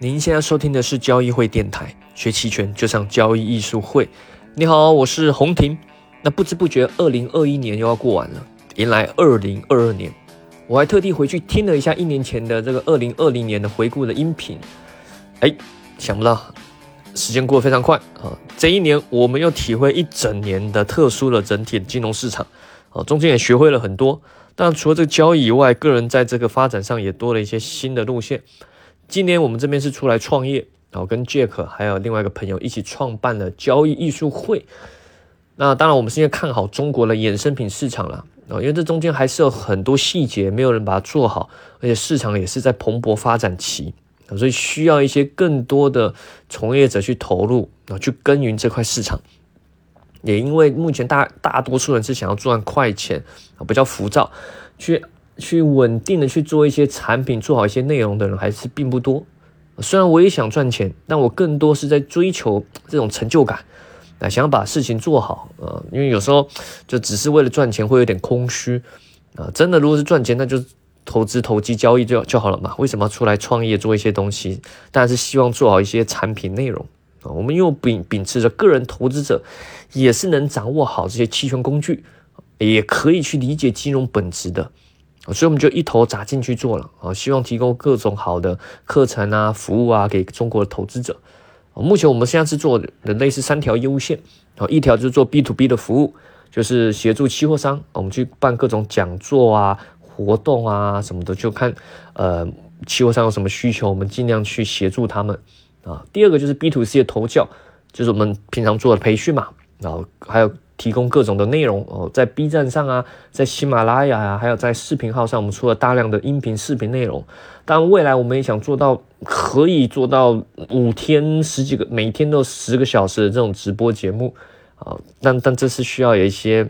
您现在收听的是交易会电台，学期权就上交易艺术会。你好，我是洪婷。那不知不觉，二零二一年又要过完了，迎来二零二二年。我还特地回去听了一下一年前的这个二零二零年的回顾的音频。哎，想不到时间过得非常快啊！这一年我们又体会一整年的特殊的整体的金融市场啊，中间也学会了很多。但除了这个交易以外，个人在这个发展上也多了一些新的路线。今年我们这边是出来创业，然后跟 Jack 还有另外一个朋友一起创办了交易艺术会。那当然，我们现在看好中国的衍生品市场了啊，因为这中间还是有很多细节没有人把它做好，而且市场也是在蓬勃发展期，所以需要一些更多的从业者去投入啊，去耕耘这块市场。也因为目前大大多数人是想要赚快钱啊，比较浮躁，去。去稳定的去做一些产品，做好一些内容的人还是并不多。虽然我也想赚钱，但我更多是在追求这种成就感，啊，想要把事情做好啊。因为有时候就只是为了赚钱，会有点空虚啊。真的，如果是赚钱，那就投资、投机、交易就就好了嘛。为什么要出来创业做一些东西？当然是希望做好一些产品内容啊。我们又秉秉持着个人投资者也是能掌握好这些期权工具，也可以去理解金融本质的。所以我们就一头扎进去做了啊，希望提供各种好的课程啊、服务啊给中国的投资者。目前我们现在是做的类似三条业务线啊，一条就是做 B to B 的服务，就是协助期货商，我们去办各种讲座啊、活动啊什么的，就看呃期货商有什么需求，我们尽量去协助他们啊。第二个就是 B to C 的投教，就是我们平常做的培训嘛，然后还有。提供各种的内容哦，在 B 站上啊，在喜马拉雅啊，还有在视频号上，我们出了大量的音频、视频内容。当然，未来我们也想做到可以做到五天十几个，每天都十个小时的这种直播节目啊。但但这是需要有一些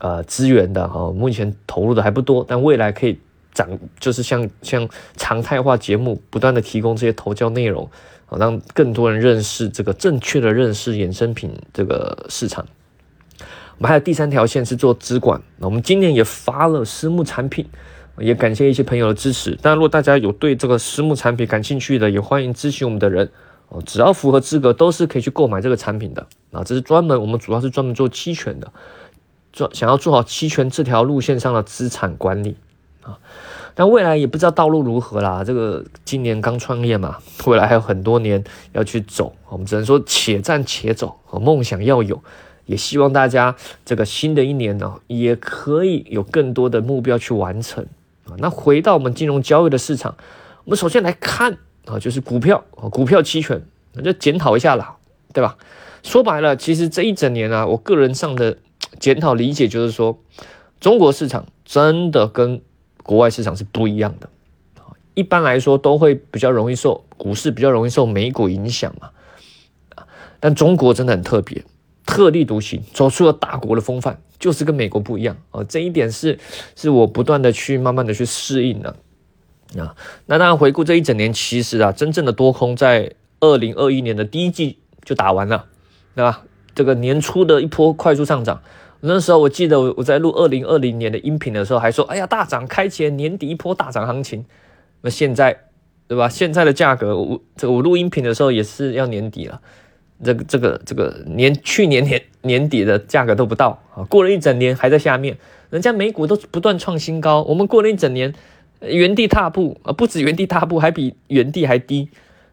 呃资源的哈，目前投入的还不多，但未来可以长，就是像像常态化节目，不断的提供这些投教内容啊，让更多人认识这个正确的认识衍生品这个市场。我们还有第三条线是做资管，那我们今年也发了私募产品，也感谢一些朋友的支持。但，如果大家有对这个私募产品感兴趣的，也欢迎咨询我们的人哦，只要符合资格，都是可以去购买这个产品的。啊，这是专门我们主要是专门做期权的，做想要做好期权这条路线上的资产管理啊。但未来也不知道道路如何啦，这个今年刚创业嘛，未来还有很多年要去走，我们只能说且战且走，和梦想要有。也希望大家这个新的一年呢，也可以有更多的目标去完成啊。那回到我们金融交易的市场，我们首先来看啊，就是股票啊，股票期权，那就检讨一下啦，对吧？说白了，其实这一整年啊，我个人上的检讨理解就是说，中国市场真的跟国外市场是不一样的。一般来说，都会比较容易受股市比较容易受美股影响嘛但中国真的很特别。特立独行，走出了大国的风范，就是跟美国不一样哦。这一点是是我不断的去慢慢的去适应的啊。那当然回顾这一整年，其实啊，真正的多空在二零二一年的第一季就打完了，对吧？这个年初的一波快速上涨，那时候我记得我我在录二零二零年的音频的时候，还说，哎呀，大涨开启年底一波大涨行情。那现在，对吧？现在的价格，我这个我录音频的时候也是要年底了。这个这个这个年去年年年底的价格都不到啊，过了一整年还在下面，人家美股都不断创新高，我们过了一整年原地踏步啊，不止原地踏步，还比原地还低，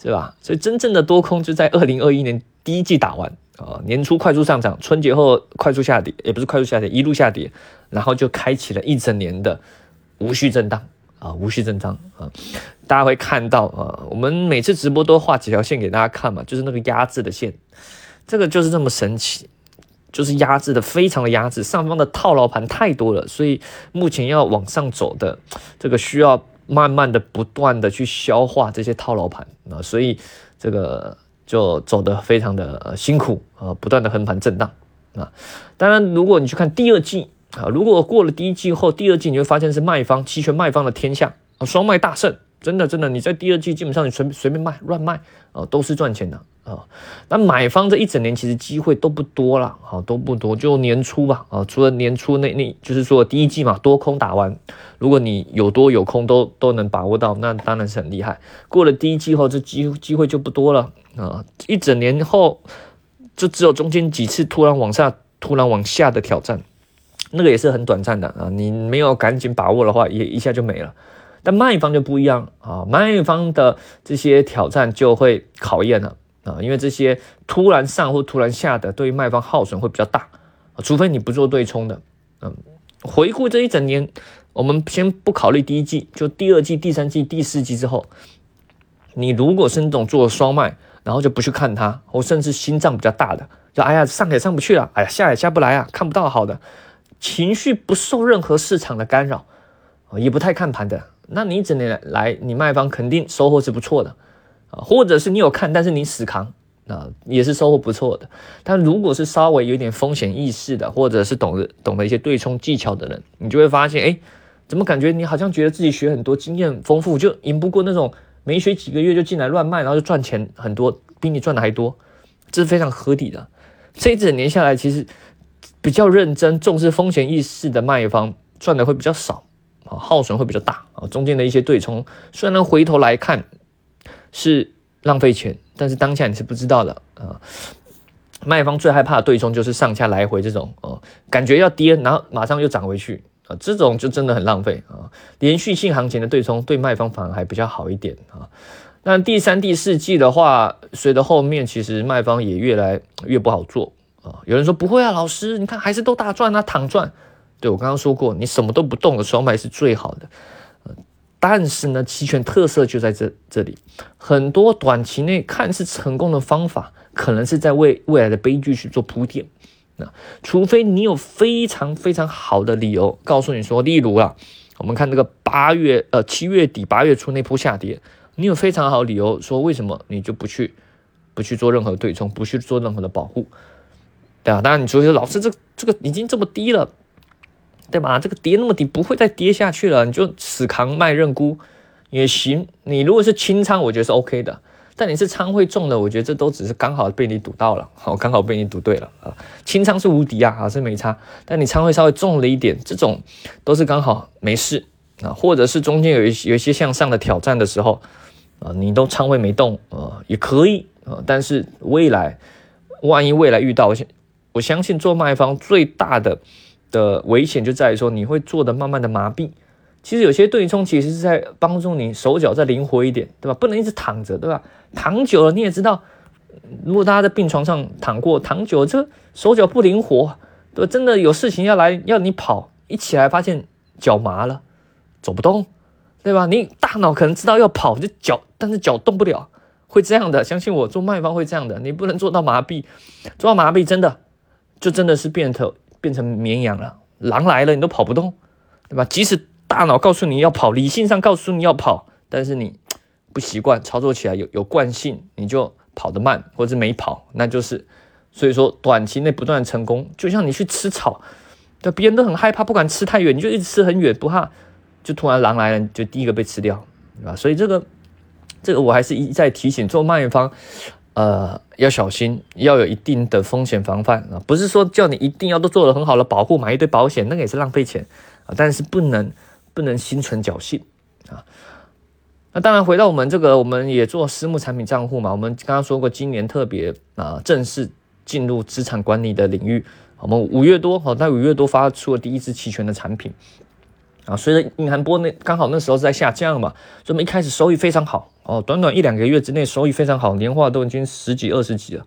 是吧？所以真正的多空就在二零二一年第一季打完啊，年初快速上涨，春节后快速下跌，也不是快速下跌，一路下跌，然后就开启了一整年的无序震荡。啊，无序增长啊！大家会看到啊，我们每次直播都画几条线给大家看嘛，就是那个压制的线，这个就是这么神奇，就是压制的非常的压制，上方的套牢盘太多了，所以目前要往上走的这个需要慢慢的、不断的去消化这些套牢盘啊，所以这个就走得非常的辛苦啊，不断的横盘震荡啊。当然，如果你去看第二季。啊，如果过了第一季后，第二季你会发现是卖方期权卖方的天下啊，双卖大胜，真的真的，你在第二季基本上你随随便卖乱卖啊，都是赚钱的啊。那买方这一整年其实机会都不多了，好都不多，就年初吧啊，除了年初那那就是说第一季嘛，多空打完，如果你有多有空都都能把握到，那当然是很厉害。过了第一季后，这机机会就不多了啊，一整年后就只有中间几次突然往下、突然往下的挑战，那个也是很短暂的啊，你没有赶紧把握的话，也一下就没了。但卖方就不一样啊，卖方的这些挑战就会考验了啊，因为这些突然上或突然下的，对于卖方耗损会比较大，除非你不做对冲的。嗯，回顾这一整年，我们先不考虑第一季，就第二季、第三季、第四季之后，你如果是那种做双卖，然后就不去看它，或甚至心脏比较大的，就哎呀上也上不去了，哎呀下也下不来啊，看不到好的，情绪不受任何市场的干扰，也不太看盘的。那你整年来，你卖方肯定收获是不错的啊，或者是你有看，但是你死扛啊，也是收获不错的。但如果是稍微有点风险意识的，或者是懂得懂得一些对冲技巧的人，你就会发现，哎，怎么感觉你好像觉得自己学很多，经验丰富，就赢不过那种没学几个月就进来乱卖，然后就赚钱很多，比你赚的还多，这是非常合理的。这一整年下来，其实比较认真、重视风险意识的卖方赚的会比较少。啊，耗损会比较大啊，中间的一些对冲，虽然回头来看是浪费钱，但是当下你是不知道的啊。卖方最害怕的对冲就是上下来回这种哦，感觉要跌，然后马上又涨回去啊，这种就真的很浪费啊。连续性行情的对冲对卖方反而还比较好一点啊。那第三、第四季的话，随着后面其实卖方也越来越不好做有人说不会啊，老师，你看还是都大赚啊，躺赚。对我刚刚说过，你什么都不动的双卖是最好的，但是呢，期权特色就在这这里，很多短期内看似成功的方法，可能是在为未来的悲剧去做铺垫。那除非你有非常非常好的理由告诉你说，例如啊，我们看这个八月呃七月底八月初那波下跌，你有非常好理由说为什么你就不去不去做任何对冲，不去做任何的保护，对啊，当然你说老师这这个已经这么低了。对吧？这个跌那么低，不会再跌下去了，你就死扛卖认沽也行。你如果是清仓，我觉得是 OK 的。但你是仓会重的，我觉得这都只是刚好被你赌到了，好，刚好被你赌对了啊。清仓是无敌啊，啊是没差。但你仓会稍微重了一点，这种都是刚好没事啊，或者是中间有一有一些向上的挑战的时候啊，你都仓位没动啊，也可以啊。但是未来万一未来遇到，我相信做卖方最大的。的危险就在于说，你会做的慢慢的麻痹。其实有些对冲其实是在帮助你手脚再灵活一点，对吧？不能一直躺着，对吧？躺久了你也知道，如果大家在病床上躺过，躺久了这手脚不灵活，对吧？真的有事情要来要你跑，一起来发现脚麻了，走不动，对吧？你大脑可能知道要跑，就脚，但是脚动不了，会这样的。相信我，做卖方会这样的，你不能做到麻痹，做到麻痹真的就真的是变成。变成绵羊了，狼来了你都跑不动，对吧？即使大脑告诉你要跑，理性上告诉你要跑，但是你不习惯操作起来有有惯性，你就跑得慢或者没跑，那就是所以说短期内不断成功，就像你去吃草，对，别人都很害怕，不敢吃太远，你就一直吃很远，不怕，就突然狼来了，就第一个被吃掉，对吧？所以这个这个我还是一再提醒做卖方。呃，要小心，要有一定的风险防范啊！不是说叫你一定要都做了很好的保护，买一堆保险，那个也是浪费钱啊！但是不能不能心存侥幸啊！那当然，回到我们这个，我们也做私募产品账户嘛。我们刚刚说过，今年特别啊，正式进入资产管理的领域。我们五月多，好，在五月多发出了第一支期权的产品。啊，随着隐含波那刚好那时候是在下降嘛，所以我们一开始收益非常好哦，短短一两个月之内收益非常好，年化都已经十几二十几了，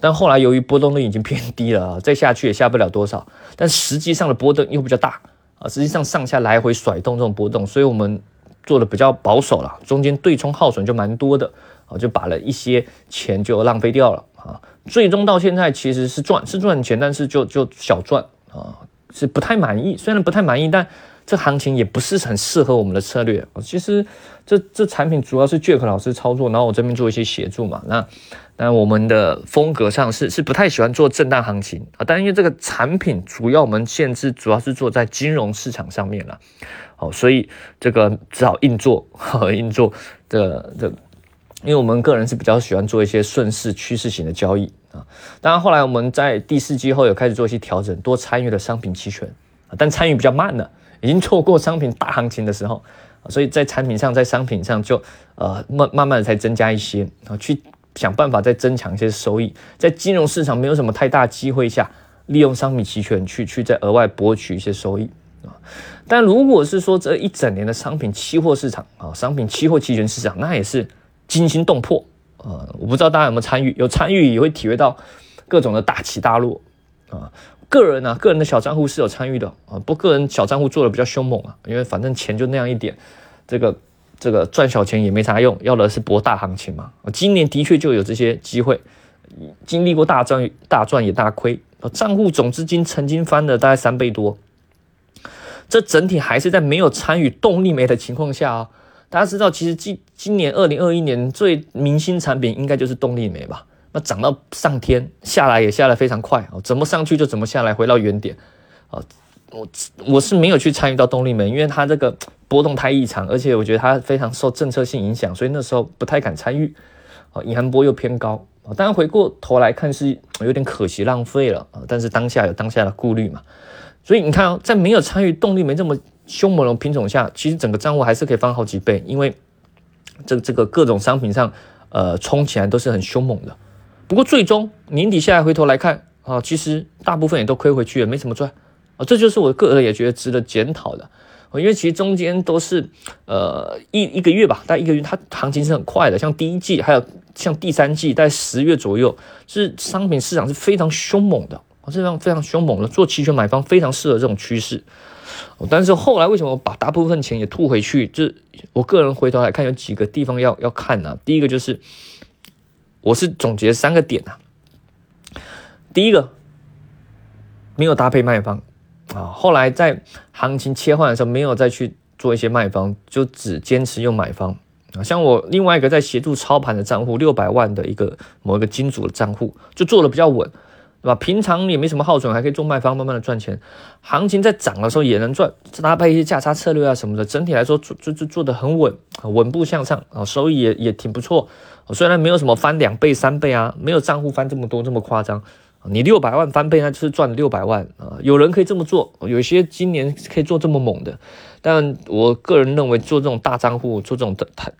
但后来由于波动率已经偏低了，再下去也下不了多少，但实际上的波动又比较大啊，实际上上下来回甩动这种波动，所以我们做的比较保守了，中间对冲耗损就蛮多的啊，就把了一些钱就浪费掉了啊，最终到现在其实是赚是赚钱，但是就就小赚啊，是不太满意，虽然不太满意，但。这行情也不是很适合我们的策略。其实这这产品主要是 Jack 老师操作，然后我这边做一些协助嘛。那那我们的风格上是是不太喜欢做震荡行情啊。但因为这个产品主要我们限制主要是做在金融市场上面了，哦，所以这个只好硬做，硬做的的因为我们个人是比较喜欢做一些顺势趋势型的交易啊。当然后来我们在第四季后有开始做一些调整，多参与了商品期权，但参与比较慢了，已经错过商品大行情的时候，所以在产品上在商品上就呃慢慢慢的才增加一些啊，去想办法再增强一些收益，在金融市场没有什么太大机会下，利用商品期权去去再额外博取一些收益。啊，但如果是说这一整年的商品期货市场啊，商品期货期权市场，那也是惊心动魄啊！我不知道大家有没有参与，有参与也会体会到各种的大起大落啊。个人呢，个人的小账户是有参与的啊，不过个人小账户做的比较凶猛啊，因为反正钱就那样一点，这个这个赚小钱也没啥用，要的是博大行情嘛。今年的确就有这些机会，经历过大赚大赚也大亏，账户总资金曾经翻了大概三倍多。这整体还是在没有参与动力煤的情况下啊，大家知道，其实今今年二零二一年最明星产品应该就是动力煤吧？那涨到上天，下来也下来非常快啊，怎么上去就怎么下来，回到原点啊。我我是没有去参与到动力煤，因为它这个波动太异常，而且我觉得它非常受政策性影响，所以那时候不太敢参与啊。隐含波又偏高啊，当然回过头来看是有点可惜浪费了啊，但是当下有当下的顾虑嘛。所以你看哦，在没有参与动力门这么凶猛的品种下，其实整个账户还是可以翻好几倍，因为这这个各种商品上，呃，冲起来都是很凶猛的。不过最终年底下来回头来看啊，其实大部分也都亏回去了，没怎么赚啊。这就是我个人也觉得值得检讨的，因为其实中间都是呃一一个月吧，大概一个月，它行情是很快的。像第一季还有像第三季，在十月左右，是商品市场是非常凶猛的。这样非常凶猛的做期权买方非常适合这种趋势，但是后来为什么把大部分钱也吐回去？这我个人回头来看有几个地方要要看呢？第一个就是我是总结三个点啊。第一个没有搭配卖方啊，后来在行情切换的时候没有再去做一些卖方，就只坚持用买方啊。像我另外一个在协助操盘的账户六百万的一个某一个金主的账户，就做的比较稳。对吧？平常也没什么耗损，还可以做卖方，慢慢的赚钱。行情在涨的时候也能赚，搭配一些价差策略啊什么的，整体来说做做做做的很稳，稳步向上啊，收益也也挺不错。虽然没有什么翻两倍三倍啊，没有账户翻这么多这么夸张。你六百万翻倍，那就是赚了六百万啊。有人可以这么做，有些今年可以做这么猛的，但我个人认为做这种大账户做这种的太。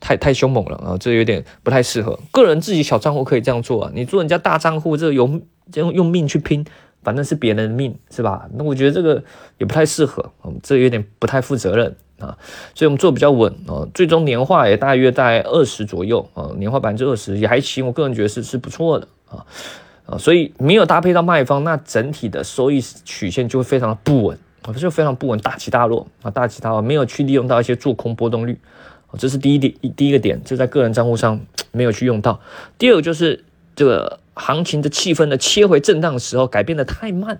太太凶猛了啊，这有点不太适合。个人自己小账户可以这样做啊，你做人家大账户，这个用用用命去拼，反正是别人的命，是吧？那我觉得这个也不太适合，嗯，这有点不太负责任啊。所以我们做比较稳啊，最终年化也大约在二十左右啊，年化百分之二十也还行，我个人觉得是是不错的啊啊，所以没有搭配到卖方，那整体的收益曲线就会非常的不稳啊，就非常不稳，大起大落啊，大起大落，没有去利用到一些做空波动率。这是第一点，第一个点就在个人账户上没有去用到。第二个就是这个行情的气氛的切回震荡的时候改变的太慢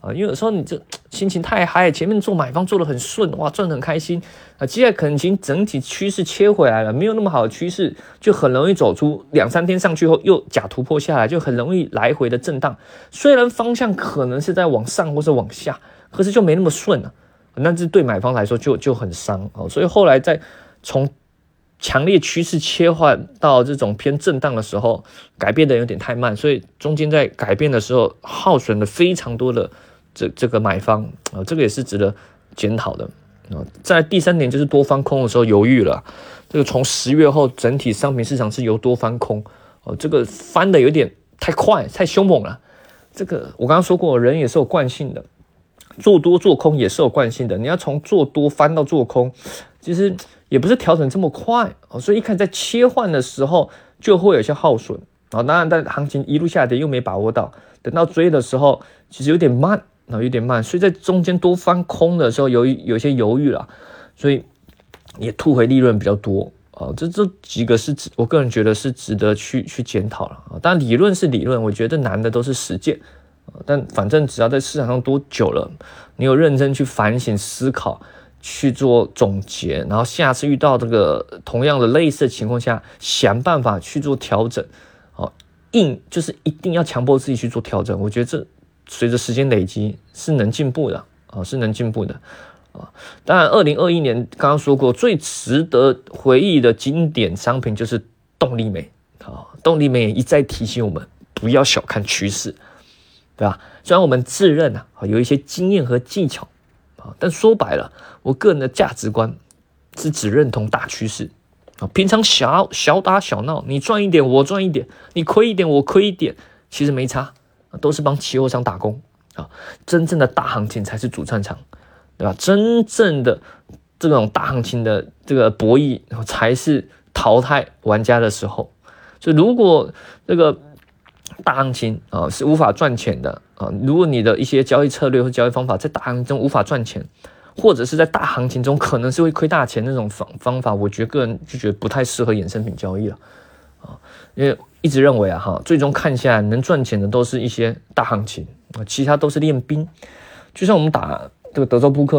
啊，因为有时候你这心情太嗨，前面做买方做的很顺，哇，赚的很开心啊，接下来可能经整体趋势切回来了，没有那么好的趋势，就很容易走出两三天上去后又假突破下来，就很容易来回的震荡。虽然方向可能是在往上或者往下，可是就没那么顺了，那这对买方来说就就很伤哦。所以后来在从强烈趋势切换到这种偏震荡的时候，改变的有点太慢，所以中间在改变的时候耗损了非常多的这这个买方啊，这个也是值得检讨的啊。在第三点就是多翻空的时候犹豫了，这个从十月后整体商品市场是由多翻空哦，这个翻的有点太快太凶猛了。这个我刚刚说过，人也是有惯性的，做多做空也是有惯性的，你要从做多翻到做空，其实。也不是调整这么快哦，所以一看在切换的时候就会有些耗损啊。当然，但行情一路下跌又没把握到，等到追的时候其实有点慢然后，有点慢。所以在中间多翻空的时候有有些犹豫了，所以也吐回利润比较多啊。这这几个是值，我个人觉得是值得去去检讨了啊。但理论是理论，我觉得难的都是实践。但反正只要在市场上多久了，你有认真去反省思考。去做总结，然后下次遇到这个同样的类似的情况下，想办法去做调整。哦，硬就是一定要强迫自己去做调整。我觉得这随着时间累积是能进步的啊，是能进步的啊。当然，二零二一年刚刚说过最值得回忆的经典商品就是动力美啊，动力美一再提醒我们不要小看趋势，对吧？虽然我们自认啊有一些经验和技巧啊，但说白了，我个人的价值观是只认同大趋势啊。平常小小打小闹，你赚一点我赚一点，你亏一点我亏一点，其实没差，都是帮期货商打工啊。真正的大行情才是主战场，对吧？真正的这种大行情的这个博弈才是。淘汰玩家的时候，就如果这个大行情啊是无法赚钱的啊，如果你的一些交易策略或交易方法在大行情中无法赚钱，或者是在大行情中可能是会亏大钱那种方方法，我觉得个人就觉得不太适合衍生品交易了啊，因为一直认为啊哈，最终看下来能赚钱的都是一些大行情啊，其他都是练兵，就像我们打这个德州扑克，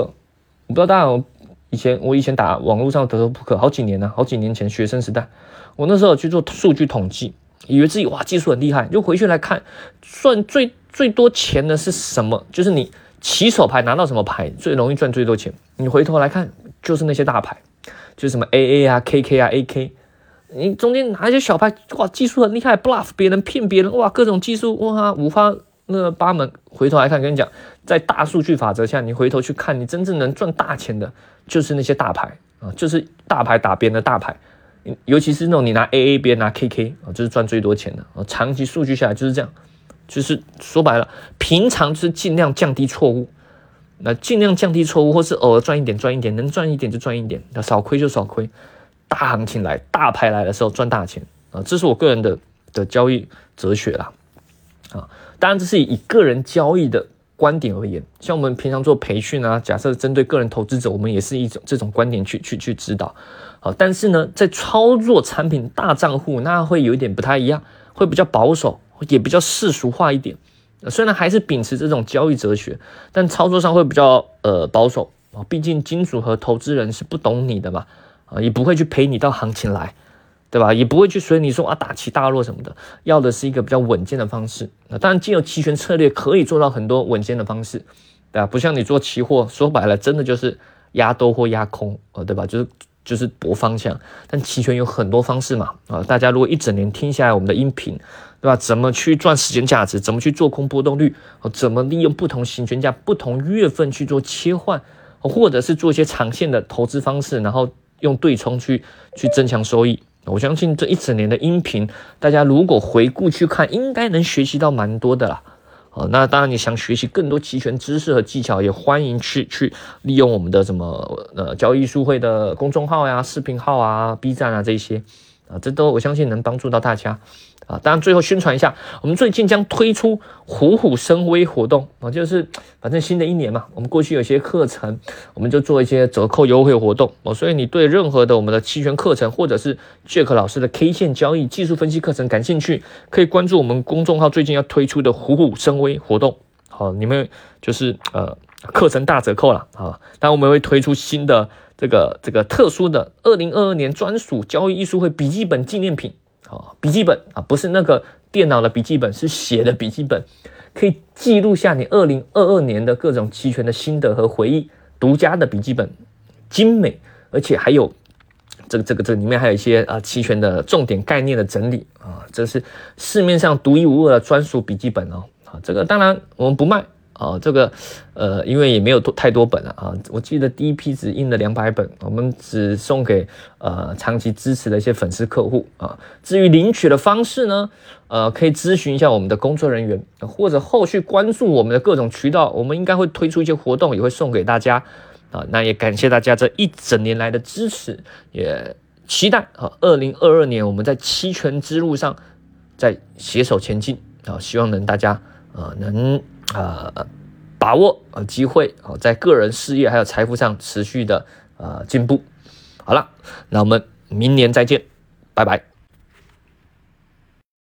我不知道大家有。以前我以前打网络上德州扑克好几年了，好几年前学生时代，我那时候去做数据统计，以为自己哇技术很厉害，就回去来看，算最最多钱的是什么？就是你起手牌拿到什么牌最容易赚最多钱？你回头来看，就是那些大牌，就是什么 A A 啊、K K 啊、A K，你中间拿一些小牌，哇技术很厉害，bluff 别人骗别人，哇各种技术哇五花那八门。回头来看，跟你讲，在大数据法则下，你回头去看，你真正能赚大钱的。就是那些大牌啊，就是大牌打边的大牌，尤其是那种你拿 A A 边拿 K K 啊，就是赚最多钱的啊。长期数据下来就是这样，就是说白了，平常就是尽量降低错误，那尽量降低错误，或是偶尔赚一点赚一点，能赚一点就赚一点，那少亏就少亏。大行情来，大牌来的时候赚大钱啊，这是我个人的的交易哲学啦啊。当然这是以个人交易的。观点而言，像我们平常做培训啊，假设针对个人投资者，我们也是一种这种观点去去去指导。好，但是呢，在操作产品大账户，那会有一点不太一样，会比较保守，也比较世俗化一点。虽然还是秉持这种交易哲学，但操作上会比较呃保守啊。毕竟金主和投资人是不懂你的嘛，啊，也不会去陪你到行情来。对吧？也不会去随你说啊，大起大落什么的，要的是一个比较稳健的方式。那当然，既有期权策略可以做到很多稳健的方式，对吧？不像你做期货，说白了，真的就是压多或压空，呃，对吧？就是就是搏方向。但期权有很多方式嘛，啊，大家如果一整年听下来我们的音频，对吧？怎么去赚时间价值？怎么去做空波动率？怎么利用不同行权价、不同月份去做切换，或者是做一些长线的投资方式，然后用对冲去去增强收益。我相信这一整年的音频，大家如果回顾去看，应该能学习到蛮多的啦。哦，那当然你想学习更多期权知识和技巧，也欢迎去去利用我们的什么呃交易书会的公众号呀、视频号啊、B 站啊这些。啊，这都我相信能帮助到大家，啊，当然最后宣传一下，我们最近将推出虎虎生威活动啊，就是反正新的一年嘛，我们过去有些课程，我们就做一些折扣优惠活动哦，所以你对任何的我们的期权课程或者是 Jack 老师的 K 线交易技术分析课程感兴趣，可以关注我们公众号最近要推出的虎虎生威活动，好，你们就是呃课程大折扣了啊，当我们会推出新的。这个这个特殊的二零二二年专属交易艺术会笔记本纪念品啊，笔记本啊，不是那个电脑的笔记本，是写的笔记本，可以记录下你二零二二年的各种期权的心得和回忆，独家的笔记本，精美，而且还有这个这个这里面还有一些啊期权的重点概念的整理啊，这是市面上独一无二的专属笔记本哦，啊，这个当然我们不卖。啊，这个，呃，因为也没有多太多本了啊，我记得第一批只印了两百本，我们只送给呃长期支持的一些粉丝客户啊。至于领取的方式呢，呃，可以咨询一下我们的工作人员，或者后续关注我们的各种渠道，我们应该会推出一些活动，也会送给大家啊。那也感谢大家这一整年来的支持，也期待啊，二零二二年我们在期权之路上再携手前进啊，希望能大家啊能。呃，把握呃机会啊，在个人事业还有财富上持续的呃进步。好了，那我们明年再见，拜拜。